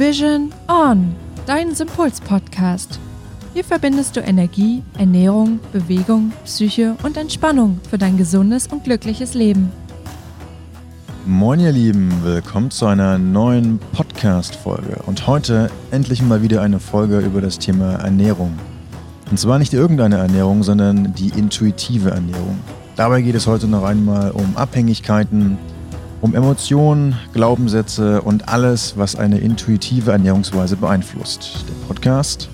Vision On, dein Sympuls-Podcast. Hier verbindest du Energie, Ernährung, Bewegung, Psyche und Entspannung für dein gesundes und glückliches Leben. Moin ihr Lieben, willkommen zu einer neuen Podcast-Folge und heute endlich mal wieder eine Folge über das Thema Ernährung. Und zwar nicht irgendeine Ernährung, sondern die intuitive Ernährung. Dabei geht es heute noch einmal um Abhängigkeiten, um Emotionen, Glaubenssätze und alles, was eine intuitive Ernährungsweise beeinflusst. Der Podcast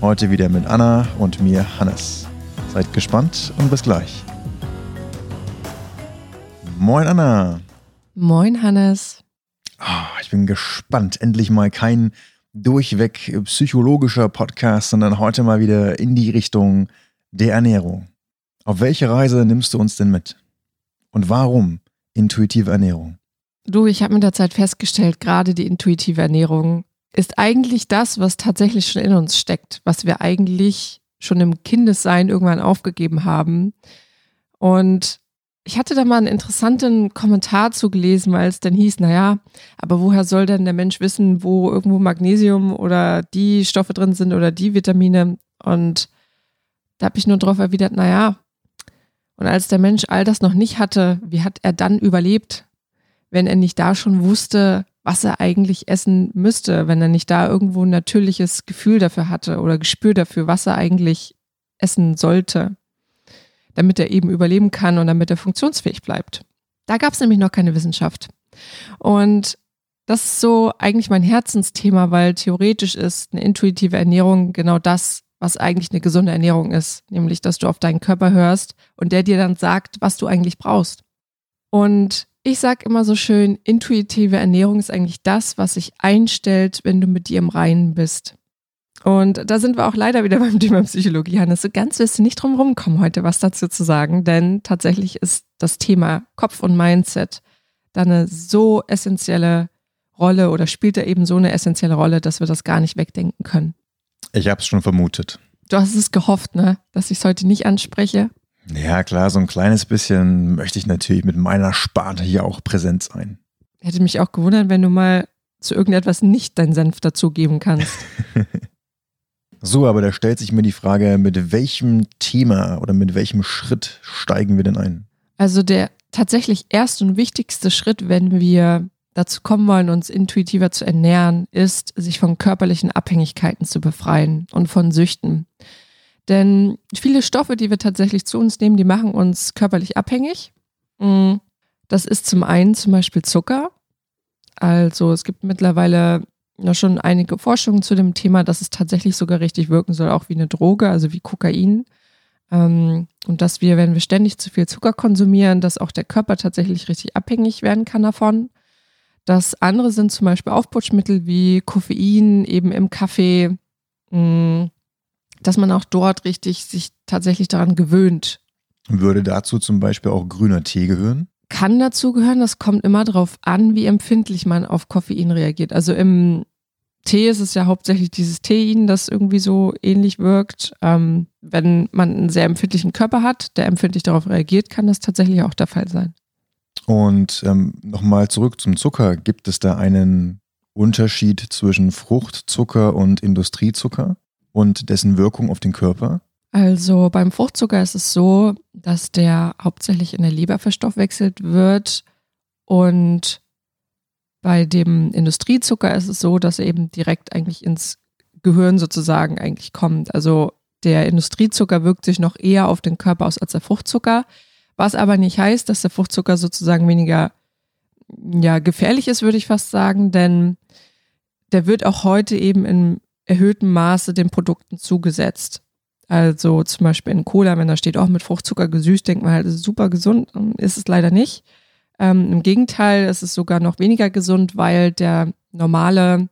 heute wieder mit Anna und mir Hannes. Seid gespannt und bis gleich. Moin Anna. Moin Hannes. Oh, ich bin gespannt. Endlich mal kein durchweg psychologischer Podcast, sondern heute mal wieder in die Richtung der Ernährung. Auf welche Reise nimmst du uns denn mit? Und warum intuitive Ernährung? Du, ich habe mit der Zeit festgestellt, gerade die intuitive Ernährung ist eigentlich das, was tatsächlich schon in uns steckt, was wir eigentlich schon im Kindessein irgendwann aufgegeben haben. Und ich hatte da mal einen interessanten Kommentar zugelesen, weil es dann hieß, naja, aber woher soll denn der Mensch wissen, wo irgendwo Magnesium oder die Stoffe drin sind oder die Vitamine? Und da habe ich nur darauf erwidert, naja, und als der Mensch all das noch nicht hatte, wie hat er dann überlebt, wenn er nicht da schon wusste, was er eigentlich essen müsste, wenn er nicht da irgendwo ein natürliches Gefühl dafür hatte oder Gespür dafür, was er eigentlich essen sollte, damit er eben überleben kann und damit er funktionsfähig bleibt. Da gab es nämlich noch keine Wissenschaft. Und das ist so eigentlich mein Herzensthema, weil theoretisch ist eine intuitive Ernährung genau das, was eigentlich eine gesunde Ernährung ist, nämlich dass du auf deinen Körper hörst und der dir dann sagt, was du eigentlich brauchst. Und ich sage immer so schön, intuitive Ernährung ist eigentlich das, was sich einstellt, wenn du mit dir im Reinen bist. Und da sind wir auch leider wieder beim Thema Psychologie, Hannes. So ganz wirst du nicht drum rumkommen, heute was dazu zu sagen, denn tatsächlich ist das Thema Kopf und Mindset da eine so essentielle Rolle oder spielt da eben so eine essentielle Rolle, dass wir das gar nicht wegdenken können. Ich habe es schon vermutet. Du hast es gehofft, ne? Dass ich es heute nicht anspreche. Ja, klar, so ein kleines bisschen möchte ich natürlich mit meiner Sparte hier auch präsent sein. Hätte mich auch gewundert, wenn du mal zu irgendetwas nicht deinen Senf dazugeben kannst. so, aber da stellt sich mir die Frage, mit welchem Thema oder mit welchem Schritt steigen wir denn ein? Also der tatsächlich erste und wichtigste Schritt, wenn wir dazu kommen wollen, uns intuitiver zu ernähren, ist, sich von körperlichen Abhängigkeiten zu befreien und von Süchten. Denn viele Stoffe, die wir tatsächlich zu uns nehmen, die machen uns körperlich abhängig. Mm, das ist zum einen zum Beispiel Zucker. Also es gibt mittlerweile ja schon einige Forschungen zu dem Thema, dass es tatsächlich sogar richtig wirken soll, auch wie eine Droge, also wie Kokain. Ähm, und dass wir, wenn wir ständig zu viel Zucker konsumieren, dass auch der Körper tatsächlich richtig abhängig werden kann davon. Das andere sind zum Beispiel Aufputschmittel wie Koffein eben im Kaffee, mm, dass man auch dort richtig sich tatsächlich daran gewöhnt. Würde dazu zum Beispiel auch grüner Tee gehören? Kann dazu gehören, das kommt immer darauf an, wie empfindlich man auf Koffein reagiert. Also im Tee ist es ja hauptsächlich dieses Tein, das irgendwie so ähnlich wirkt. Ähm, wenn man einen sehr empfindlichen Körper hat, der empfindlich darauf reagiert, kann das tatsächlich auch der Fall sein. Und ähm, nochmal zurück zum Zucker. Gibt es da einen Unterschied zwischen Fruchtzucker und Industriezucker und dessen Wirkung auf den Körper? Also beim Fruchtzucker ist es so, dass der hauptsächlich in der Leber verstoffwechselt wird und bei dem Industriezucker ist es so, dass er eben direkt eigentlich ins Gehirn sozusagen eigentlich kommt. Also der Industriezucker wirkt sich noch eher auf den Körper aus als der Fruchtzucker. Was aber nicht heißt, dass der Fruchtzucker sozusagen weniger ja, gefährlich ist, würde ich fast sagen, denn der wird auch heute eben in erhöhtem Maße den Produkten zugesetzt. Also zum Beispiel in Cola, wenn da steht auch mit Fruchtzucker gesüßt, denkt man halt, ist super gesund, ist es leider nicht. Ähm, Im Gegenteil, es ist sogar noch weniger gesund, weil der normale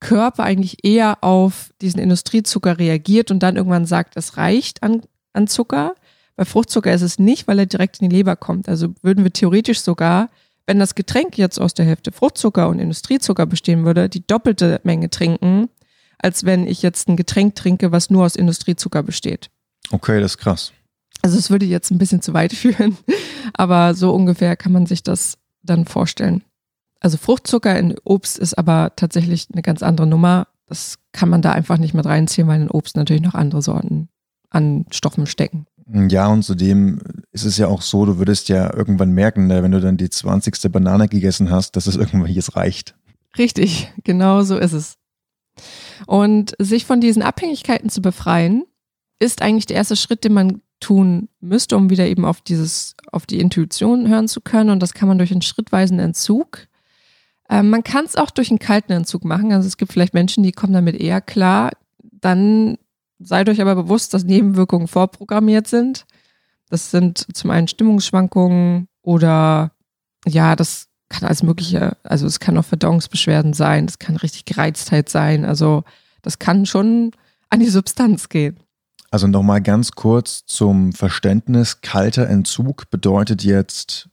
Körper eigentlich eher auf diesen Industriezucker reagiert und dann irgendwann sagt, es reicht an, an Zucker. Bei Fruchtzucker ist es nicht, weil er direkt in die Leber kommt. Also würden wir theoretisch sogar, wenn das Getränk jetzt aus der Hälfte Fruchtzucker und Industriezucker bestehen würde, die doppelte Menge trinken, als wenn ich jetzt ein Getränk trinke, was nur aus Industriezucker besteht. Okay, das ist krass. Also es würde jetzt ein bisschen zu weit führen, aber so ungefähr kann man sich das dann vorstellen. Also Fruchtzucker in Obst ist aber tatsächlich eine ganz andere Nummer. Das kann man da einfach nicht mit reinziehen, weil in Obst natürlich noch andere Sorten an Stoffen stecken. Ja, und zudem ist es ja auch so, du würdest ja irgendwann merken, ne, wenn du dann die 20. Banane gegessen hast, dass es irgendwann jetzt reicht. Richtig, genau so ist es. Und sich von diesen Abhängigkeiten zu befreien, ist eigentlich der erste Schritt, den man tun müsste, um wieder eben auf dieses, auf die Intuition hören zu können. Und das kann man durch einen schrittweisen Entzug. Ähm, man kann es auch durch einen kalten Entzug machen. Also es gibt vielleicht Menschen, die kommen damit eher klar. Dann seid euch aber bewusst, dass Nebenwirkungen vorprogrammiert sind. Das sind zum einen Stimmungsschwankungen oder ja, das kann alles Mögliche, also es kann auch Verdauungsbeschwerden sein, es kann richtig Gereiztheit sein. Also das kann schon an die Substanz gehen. Also nochmal ganz kurz zum Verständnis. Kalter Entzug bedeutet jetzt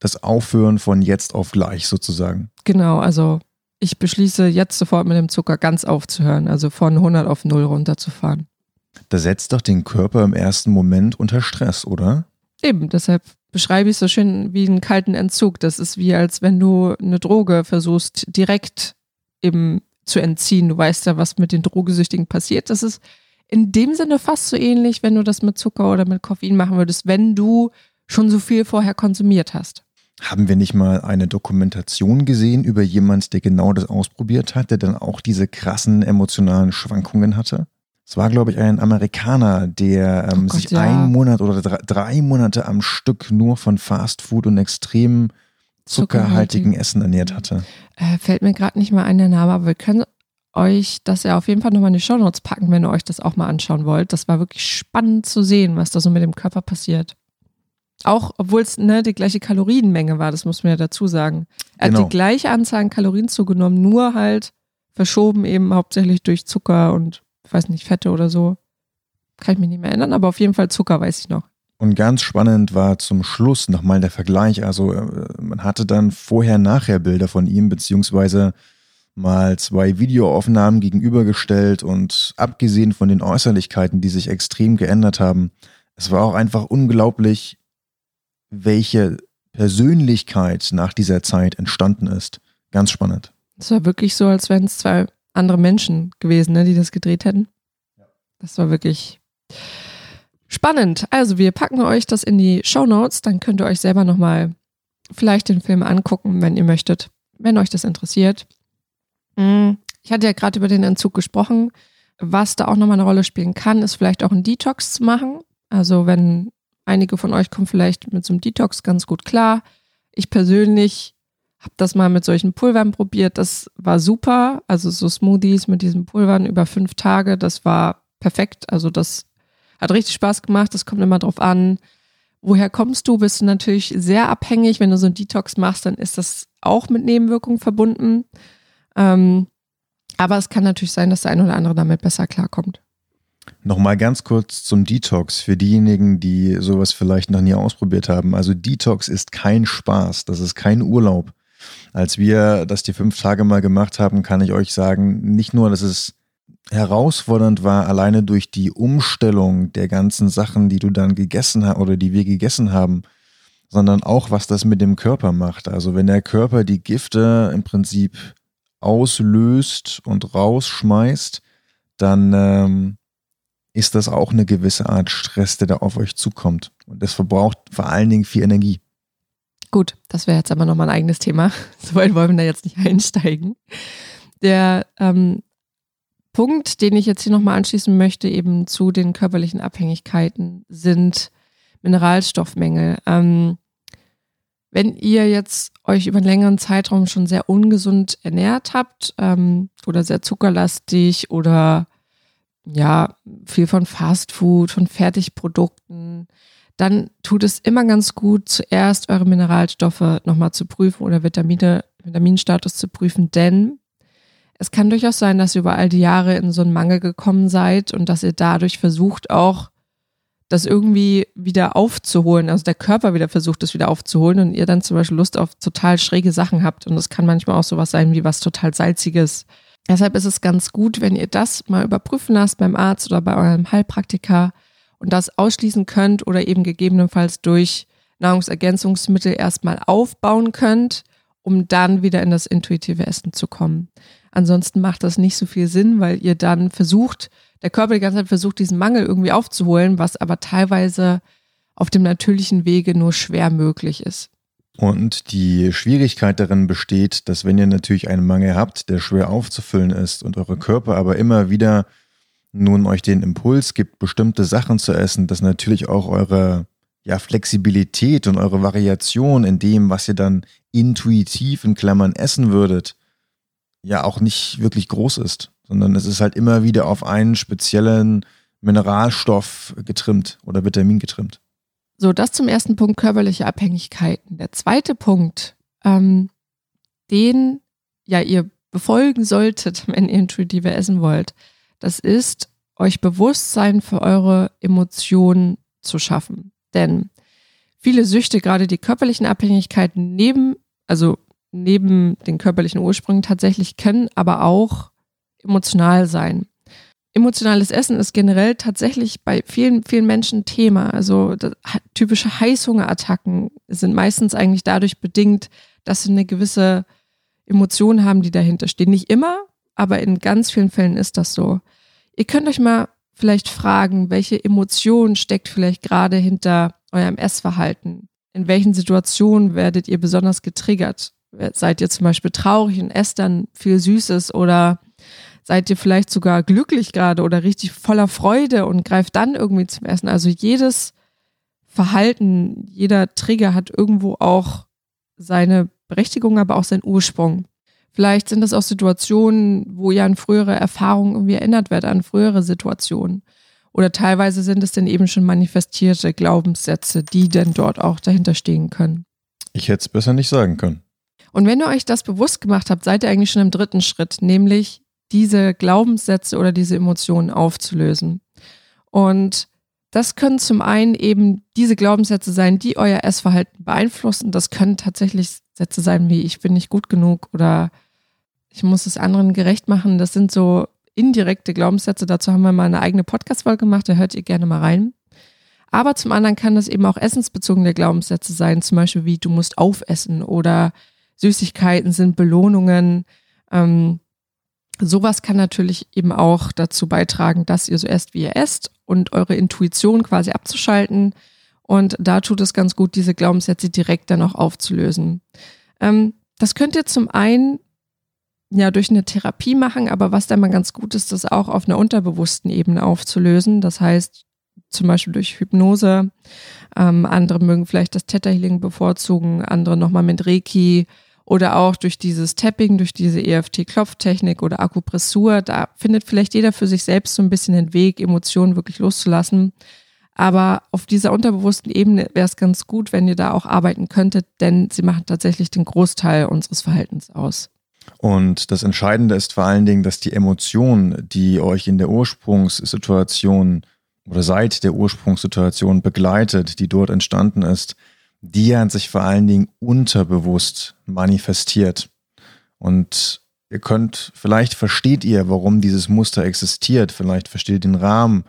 das Aufhören von jetzt auf gleich sozusagen. Genau, also ich beschließe jetzt sofort mit dem Zucker ganz aufzuhören, also von 100 auf 0 runterzufahren. Das setzt doch den Körper im ersten Moment unter Stress, oder? Eben, deshalb beschreibe ich es so schön wie einen kalten Entzug. Das ist wie, als wenn du eine Droge versuchst, direkt eben zu entziehen. Du weißt ja, was mit den Drogesüchtigen passiert. Das ist in dem Sinne fast so ähnlich, wenn du das mit Zucker oder mit Koffein machen würdest, wenn du schon so viel vorher konsumiert hast. Haben wir nicht mal eine Dokumentation gesehen über jemand, der genau das ausprobiert hat, der dann auch diese krassen emotionalen Schwankungen hatte? Es war, glaube ich, ein Amerikaner, der ähm, oh Gott, sich ja. einen Monat oder drei, drei, Monate am Stück nur von Fastfood und extrem zuckerhaltigen Essen ernährt hatte. Äh, fällt mir gerade nicht mal ein der Name, aber wir können euch das ja auf jeden Fall nochmal in die Show Notes packen, wenn ihr euch das auch mal anschauen wollt. Das war wirklich spannend zu sehen, was da so mit dem Körper passiert. Auch obwohl es ne, die gleiche Kalorienmenge war, das muss man ja dazu sagen. Er genau. hat die gleiche Anzahl an Kalorien zugenommen, nur halt verschoben eben hauptsächlich durch Zucker und, ich weiß nicht, Fette oder so. Kann ich mich nicht mehr erinnern, aber auf jeden Fall Zucker weiß ich noch. Und ganz spannend war zum Schluss nochmal der Vergleich. Also äh, man hatte dann vorher-nachher Bilder von ihm, beziehungsweise mal zwei Videoaufnahmen gegenübergestellt und abgesehen von den Äußerlichkeiten, die sich extrem geändert haben, es war auch einfach unglaublich, welche Persönlichkeit nach dieser Zeit entstanden ist. Ganz spannend. Es war wirklich so, als wären es zwei andere Menschen gewesen, ne, die das gedreht hätten. Das war wirklich spannend. Also wir packen euch das in die Show Notes, dann könnt ihr euch selber nochmal vielleicht den Film angucken, wenn ihr möchtet, wenn euch das interessiert. Mhm. Ich hatte ja gerade über den Entzug gesprochen. Was da auch nochmal eine Rolle spielen kann, ist vielleicht auch ein Detox zu machen. Also wenn einige von euch kommen vielleicht mit so einem Detox ganz gut klar. Ich persönlich habe das mal mit solchen Pulvern probiert. Das war super. Also so Smoothies mit diesen Pulvern über fünf Tage, das war perfekt. Also das hat richtig Spaß gemacht. Das kommt immer drauf an. Woher kommst du? Bist du natürlich sehr abhängig. Wenn du so einen Detox machst, dann ist das auch mit Nebenwirkungen verbunden. Ähm, aber es kann natürlich sein, dass der eine oder andere damit besser klarkommt. Nochmal ganz kurz zum Detox für diejenigen, die sowas vielleicht noch nie ausprobiert haben. Also Detox ist kein Spaß, das ist kein Urlaub. Als wir das die fünf Tage mal gemacht haben, kann ich euch sagen, nicht nur, dass es herausfordernd war, alleine durch die Umstellung der ganzen Sachen, die du dann gegessen hast oder die wir gegessen haben, sondern auch, was das mit dem Körper macht. Also wenn der Körper die Gifte im Prinzip auslöst und rausschmeißt, dann ähm, ist das auch eine gewisse Art Stress, der da auf euch zukommt. Und das verbraucht vor allen Dingen viel Energie. Gut, das wäre jetzt aber nochmal ein eigenes Thema. Soweit wollen wir da jetzt nicht einsteigen. Der ähm, Punkt, den ich jetzt hier nochmal anschließen möchte, eben zu den körperlichen Abhängigkeiten, sind Mineralstoffmängel. Ähm, wenn ihr jetzt euch über einen längeren Zeitraum schon sehr ungesund ernährt habt ähm, oder sehr zuckerlastig oder ja, viel von Fastfood, von Fertigprodukten, dann tut es immer ganz gut, zuerst eure Mineralstoffe nochmal zu prüfen oder Vitamine, Vitaminstatus zu prüfen, denn es kann durchaus sein, dass ihr über all die Jahre in so einen Mangel gekommen seid und dass ihr dadurch versucht auch das irgendwie wieder aufzuholen, also der Körper wieder versucht, das wieder aufzuholen und ihr dann zum Beispiel Lust auf total schräge Sachen habt. Und das kann manchmal auch sowas sein wie was total Salziges. Deshalb ist es ganz gut, wenn ihr das mal überprüfen lasst beim Arzt oder bei eurem Heilpraktiker und das ausschließen könnt oder eben gegebenenfalls durch Nahrungsergänzungsmittel erstmal aufbauen könnt, um dann wieder in das intuitive Essen zu kommen. Ansonsten macht das nicht so viel Sinn, weil ihr dann versucht, der Körper die ganze Zeit versucht, diesen Mangel irgendwie aufzuholen, was aber teilweise auf dem natürlichen Wege nur schwer möglich ist. Und die Schwierigkeit darin besteht, dass wenn ihr natürlich einen Mangel habt, der schwer aufzufüllen ist und eure Körper aber immer wieder nun euch den Impuls gibt, bestimmte Sachen zu essen, dass natürlich auch eure ja, Flexibilität und eure Variation in dem, was ihr dann intuitiv in Klammern essen würdet, ja auch nicht wirklich groß ist, sondern es ist halt immer wieder auf einen speziellen Mineralstoff getrimmt oder Vitamin getrimmt. So, das zum ersten Punkt körperliche Abhängigkeiten. Der zweite Punkt, ähm, den ja ihr befolgen solltet, wenn ihr intuitive essen wollt, das ist, euch Bewusstsein für eure Emotionen zu schaffen. Denn viele Süchte, gerade die körperlichen Abhängigkeiten neben, also neben den körperlichen Ursprüngen tatsächlich können aber auch emotional sein. Emotionales Essen ist generell tatsächlich bei vielen, vielen Menschen Thema. Also typische Heißhungerattacken sind meistens eigentlich dadurch bedingt, dass sie eine gewisse Emotion haben, die dahinter stehen. Nicht immer, aber in ganz vielen Fällen ist das so. Ihr könnt euch mal vielleicht fragen, welche Emotion steckt vielleicht gerade hinter eurem Essverhalten? In welchen Situationen werdet ihr besonders getriggert? Seid ihr zum Beispiel traurig und esst dann viel Süßes oder seid ihr vielleicht sogar glücklich gerade oder richtig voller Freude und greift dann irgendwie zum Essen? Also jedes Verhalten, jeder Trigger hat irgendwo auch seine Berechtigung, aber auch seinen Ursprung. Vielleicht sind das auch Situationen, wo ihr an frühere Erfahrungen irgendwie erinnert werdet, an frühere Situationen. Oder teilweise sind es dann eben schon manifestierte Glaubenssätze, die denn dort auch dahinter stehen können. Ich hätte es besser nicht sagen können. Und wenn ihr euch das bewusst gemacht habt, seid ihr eigentlich schon im dritten Schritt, nämlich diese Glaubenssätze oder diese Emotionen aufzulösen. Und das können zum einen eben diese Glaubenssätze sein, die euer Essverhalten beeinflussen. Das können tatsächlich Sätze sein wie ich bin nicht gut genug oder ich muss es anderen gerecht machen. Das sind so indirekte Glaubenssätze. Dazu haben wir mal eine eigene Podcast-Folge gemacht, da hört ihr gerne mal rein. Aber zum anderen kann das eben auch essensbezogene Glaubenssätze sein, zum Beispiel wie du musst aufessen oder Süßigkeiten sind Belohnungen. Ähm, sowas kann natürlich eben auch dazu beitragen, dass ihr so esst, wie ihr esst und eure Intuition quasi abzuschalten. Und da tut es ganz gut, diese Glaubenssätze direkt dann auch aufzulösen. Ähm, das könnt ihr zum einen ja durch eine Therapie machen, aber was da mal ganz gut ist, das auch auf einer unterbewussten Ebene aufzulösen. Das heißt, zum Beispiel durch Hypnose. Ähm, andere mögen vielleicht das Theta Healing bevorzugen, andere nochmal mit Reiki oder auch durch dieses Tapping, durch diese EFT-Klopftechnik oder Akupressur. Da findet vielleicht jeder für sich selbst so ein bisschen den Weg, Emotionen wirklich loszulassen. Aber auf dieser unterbewussten Ebene wäre es ganz gut, wenn ihr da auch arbeiten könntet, denn sie machen tatsächlich den Großteil unseres Verhaltens aus. Und das Entscheidende ist vor allen Dingen, dass die Emotion, die euch in der Ursprungssituation oder seit der Ursprungssituation begleitet, die dort entstanden ist, die hat sich vor allen Dingen unterbewusst manifestiert. Und ihr könnt, vielleicht versteht ihr, warum dieses Muster existiert, vielleicht versteht ihr den Rahmen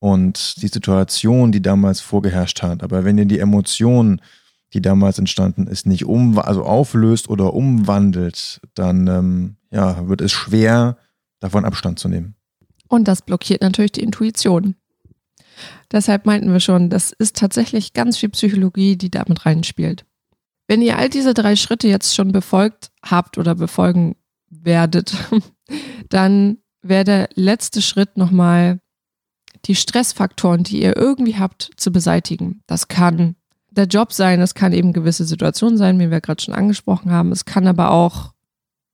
und die Situation, die damals vorgeherrscht hat. Aber wenn ihr die Emotionen die damals entstanden ist, nicht um, also auflöst oder umwandelt, dann ähm, ja, wird es schwer, davon Abstand zu nehmen. Und das blockiert natürlich die Intuition. Deshalb meinten wir schon, das ist tatsächlich ganz viel Psychologie, die damit reinspielt. Wenn ihr all diese drei Schritte jetzt schon befolgt habt oder befolgen werdet, dann wäre der letzte Schritt nochmal die Stressfaktoren, die ihr irgendwie habt, zu beseitigen. Das kann der Job sein, es kann eben gewisse Situationen sein, wie wir gerade schon angesprochen haben. Es kann aber auch,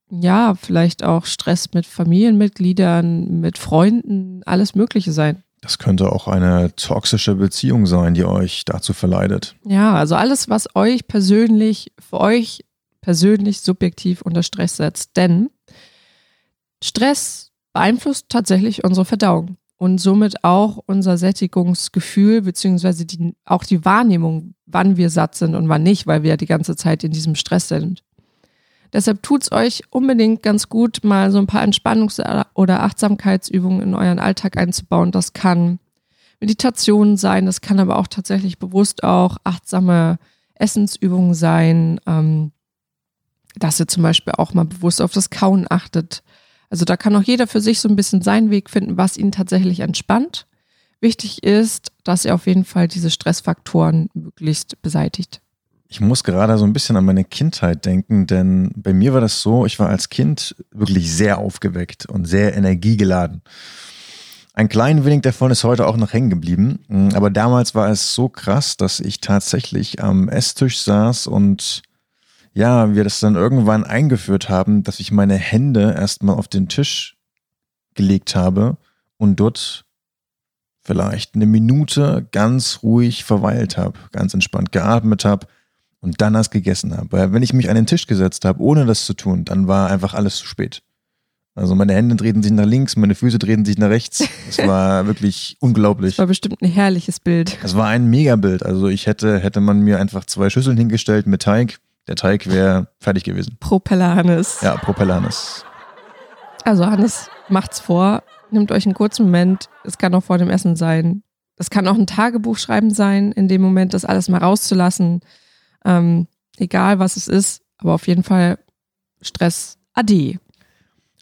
ja, vielleicht auch Stress mit Familienmitgliedern, mit Freunden, alles Mögliche sein. Das könnte auch eine toxische Beziehung sein, die euch dazu verleitet. Ja, also alles, was euch persönlich, für euch persönlich subjektiv unter Stress setzt. Denn Stress beeinflusst tatsächlich unsere Verdauung und somit auch unser Sättigungsgefühl, beziehungsweise die, auch die Wahrnehmung, wann wir satt sind und wann nicht, weil wir ja die ganze Zeit in diesem Stress sind. Deshalb tut es euch unbedingt ganz gut, mal so ein paar Entspannungs- oder Achtsamkeitsübungen in euren Alltag einzubauen. Das kann Meditation sein, das kann aber auch tatsächlich bewusst auch achtsame Essensübungen sein. Ähm, dass ihr zum Beispiel auch mal bewusst auf das Kauen achtet. Also da kann auch jeder für sich so ein bisschen seinen Weg finden, was ihn tatsächlich entspannt. Wichtig ist, dass ihr auf jeden Fall diese Stressfaktoren möglichst beseitigt. Ich muss gerade so ein bisschen an meine Kindheit denken, denn bei mir war das so, ich war als Kind wirklich sehr aufgeweckt und sehr energiegeladen. Ein klein wenig davon ist heute auch noch hängen geblieben, aber damals war es so krass, dass ich tatsächlich am Esstisch saß und ja, wir das dann irgendwann eingeführt haben, dass ich meine Hände erstmal auf den Tisch gelegt habe und dort vielleicht eine Minute ganz ruhig verweilt habe, ganz entspannt geatmet habe und dann erst gegessen habe. Weil wenn ich mich an den Tisch gesetzt habe, ohne das zu tun, dann war einfach alles zu spät. Also meine Hände drehten sich nach links, meine Füße drehten sich nach rechts. Es war wirklich unglaublich. Das war bestimmt ein herrliches Bild. Es war ein Megabild. Also ich hätte, hätte man mir einfach zwei Schüsseln hingestellt mit Teig, der Teig wäre fertig gewesen. Propeller Hannes. Ja, Propeller Hannes. Also Hannes macht's vor, nehmt euch einen kurzen Moment. Es kann auch vor dem Essen sein. Es kann auch ein Tagebuch schreiben sein, in dem Moment das alles mal rauszulassen. Ähm, egal was es ist, aber auf jeden Fall Stress ade.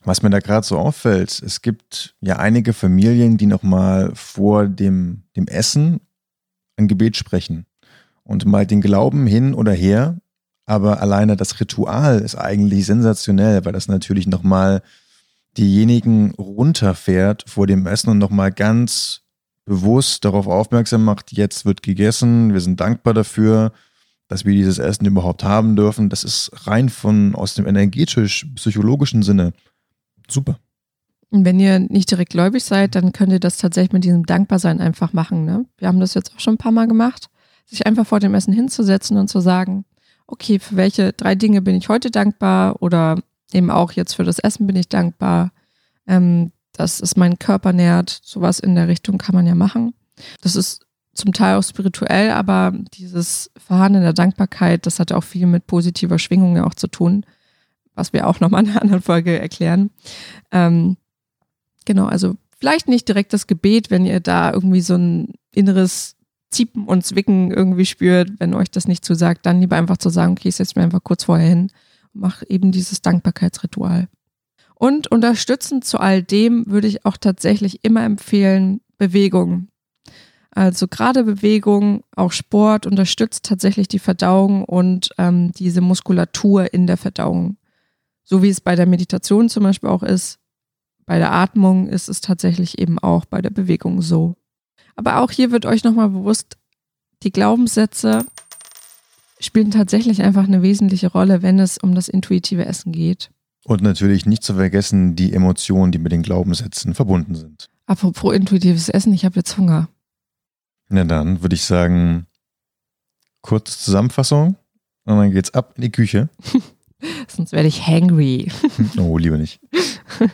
Was mir da gerade so auffällt, es gibt ja einige Familien, die nochmal vor dem, dem Essen ein Gebet sprechen und mal den Glauben hin oder her aber alleine das Ritual ist eigentlich sensationell, weil das natürlich nochmal diejenigen runterfährt vor dem Essen und nochmal ganz bewusst darauf aufmerksam macht, jetzt wird gegessen, wir sind dankbar dafür, dass wir dieses Essen überhaupt haben dürfen. Das ist rein von aus dem energetisch-psychologischen Sinne super. Und wenn ihr nicht direkt gläubig seid, dann könnt ihr das tatsächlich mit diesem Dankbarsein einfach machen. Ne? Wir haben das jetzt auch schon ein paar Mal gemacht, sich einfach vor dem Essen hinzusetzen und zu sagen, okay, für welche drei Dinge bin ich heute dankbar oder eben auch jetzt für das Essen bin ich dankbar, ähm, dass es meinen Körper nährt. Sowas in der Richtung kann man ja machen. Das ist zum Teil auch spirituell, aber dieses Verharren in der Dankbarkeit, das hat auch viel mit positiver Schwingung ja auch zu tun, was wir auch nochmal in einer anderen Folge erklären. Ähm, genau, also vielleicht nicht direkt das Gebet, wenn ihr da irgendwie so ein inneres Ziepen und Zwicken irgendwie spürt, wenn euch das nicht zusagt, dann lieber einfach zu sagen, okay, ich setze mir einfach kurz vorher hin und mache eben dieses Dankbarkeitsritual. Und unterstützend zu all dem würde ich auch tatsächlich immer empfehlen, Bewegung. Also gerade Bewegung, auch Sport unterstützt tatsächlich die Verdauung und ähm, diese Muskulatur in der Verdauung. So wie es bei der Meditation zum Beispiel auch ist, bei der Atmung ist es tatsächlich eben auch bei der Bewegung so. Aber auch hier wird euch nochmal bewusst, die Glaubenssätze spielen tatsächlich einfach eine wesentliche Rolle, wenn es um das intuitive Essen geht. Und natürlich nicht zu vergessen die Emotionen, die mit den Glaubenssätzen verbunden sind. Apropos intuitives Essen, ich habe jetzt Hunger. Na dann würde ich sagen, kurze Zusammenfassung und dann geht's ab in die Küche. Sonst werde ich hangry. oh, lieber nicht.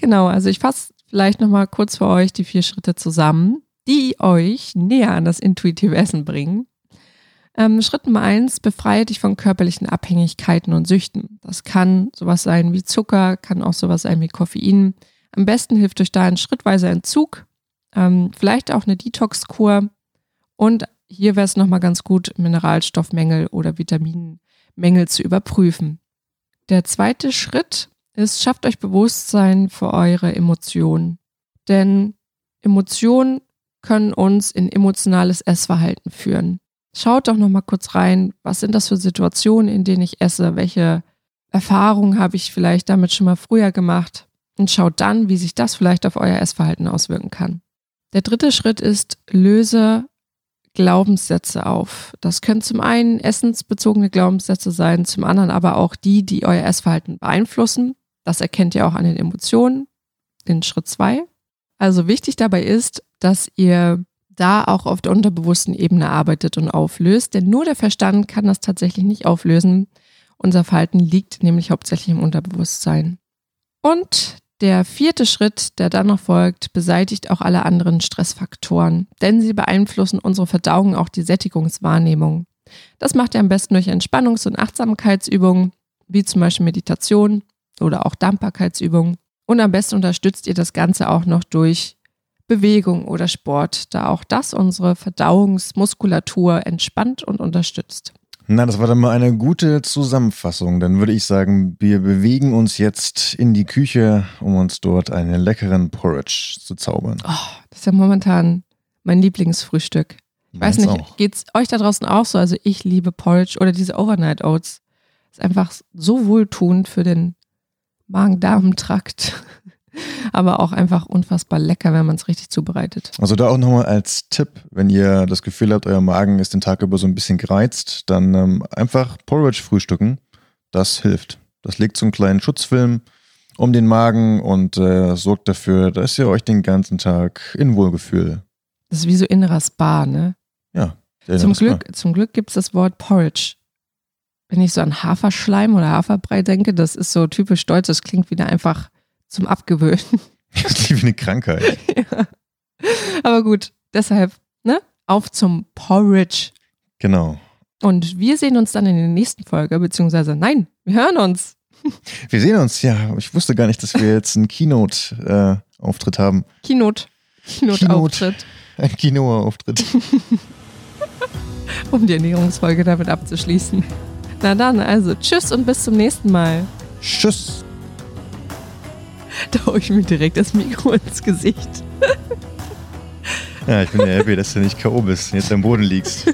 genau, also ich fasse vielleicht nochmal kurz für euch die vier Schritte zusammen, die euch näher an das intuitive Essen bringen. Ähm, Schritt Nummer eins, befreie dich von körperlichen Abhängigkeiten und Süchten. Das kann sowas sein wie Zucker, kann auch sowas sein wie Koffein. Am besten hilft euch da ein schrittweiser Entzug, ähm, vielleicht auch eine Detox-Kur. Und hier wäre es nochmal ganz gut, Mineralstoffmängel oder Vitaminmängel zu überprüfen. Der zweite Schritt ist, schafft euch Bewusstsein für eure Emotionen. Denn Emotionen können uns in emotionales Essverhalten führen. Schaut doch noch mal kurz rein, was sind das für Situationen, in denen ich esse, welche Erfahrungen habe ich vielleicht damit schon mal früher gemacht und schaut dann, wie sich das vielleicht auf euer Essverhalten auswirken kann. Der dritte Schritt ist, löse Glaubenssätze auf. Das können zum einen essensbezogene Glaubenssätze sein, zum anderen aber auch die, die euer Essverhalten beeinflussen das erkennt ihr auch an den Emotionen in Schritt zwei. Also wichtig dabei ist, dass ihr da auch auf der unterbewussten Ebene arbeitet und auflöst, denn nur der Verstand kann das tatsächlich nicht auflösen. Unser Verhalten liegt nämlich hauptsächlich im Unterbewusstsein. Und der vierte Schritt, der dann noch folgt, beseitigt auch alle anderen Stressfaktoren, denn sie beeinflussen unsere Verdauung, auch die Sättigungswahrnehmung. Das macht ihr am besten durch Entspannungs- und Achtsamkeitsübungen, wie zum Beispiel Meditation oder auch Dankbarkeitsübungen. Und am besten unterstützt ihr das Ganze auch noch durch Bewegung oder Sport, da auch das unsere Verdauungsmuskulatur entspannt und unterstützt. Na, das war dann mal eine gute Zusammenfassung. Dann würde ich sagen, wir bewegen uns jetzt in die Küche, um uns dort einen leckeren Porridge zu zaubern. Oh, das ist ja momentan mein Lieblingsfrühstück. Ich weiß nicht, auch. geht's euch da draußen auch so? Also ich liebe Porridge oder diese Overnight Oats. Ist einfach so wohltuend für den Magen-Darm-Trakt. Aber auch einfach unfassbar lecker, wenn man es richtig zubereitet. Also da auch nochmal als Tipp, wenn ihr das Gefühl habt, euer Magen ist den Tag über so ein bisschen gereizt, dann ähm, einfach Porridge frühstücken. Das hilft. Das legt so einen kleinen Schutzfilm um den Magen und äh, sorgt dafür, dass ihr euch den ganzen Tag in Wohlgefühl. Das ist wie so innerer Spa, ne? Ja. Zum Glück, zum Glück gibt es das Wort Porridge. Wenn ich so an Haferschleim oder Haferbrei denke, das ist so typisch deutsch, das klingt wieder einfach zum Abgewöhnen. Das ist wie eine Krankheit. ja. Aber gut, deshalb, ne? Auf zum Porridge. Genau. Und wir sehen uns dann in der nächsten Folge, beziehungsweise nein, wir hören uns. Wir sehen uns, ja. Ich wusste gar nicht, dass wir jetzt einen Keynote-Auftritt haben. Keynote. Keynote-Auftritt, Ein Kinoauftritt. um die Ernährungsfolge damit abzuschließen. Na dann, also tschüss und bis zum nächsten Mal. Tschüss. Da hau ich mir direkt das Mikro ins Gesicht. Ja, ich bin ja happy, dass du nicht K.O. bist und jetzt am Boden liegst.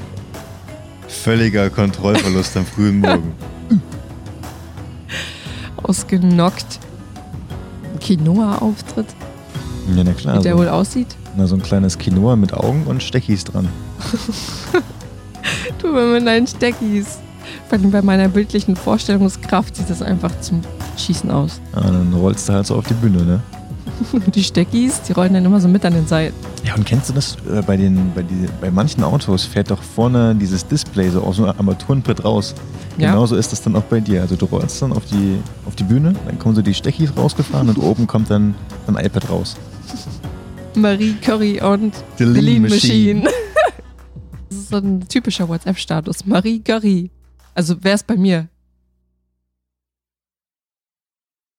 Völliger Kontrollverlust am frühen Morgen. Ausgenockt. Quinoa-Auftritt, Ja, na klar. wie der So, wohl aussieht. na, so ein kleines Quinoa mit Augen und Stechis dran. Du mir mit deinen Steckis. Vor allem bei meiner bildlichen Vorstellungskraft sieht das einfach zum Schießen aus. Ja, dann rollst du halt so auf die Bühne, ne? Die Steckis, die rollen dann immer so mit an den Seiten. Ja, und kennst du das äh, bei den, bei, die, bei manchen Autos fährt doch vorne dieses Display so aus so einem Armaturenbrett raus. Ja. Genauso ist das dann auch bei dir. Also du rollst dann auf die, auf die Bühne, dann kommen so die Stechis rausgefahren und oben kommt dann ein iPad raus. Marie Curry und The The Lean Lean Machine. Machine. Das ist so ein typischer WhatsApp-Status. Marie Curry. Also wäre es bei mir.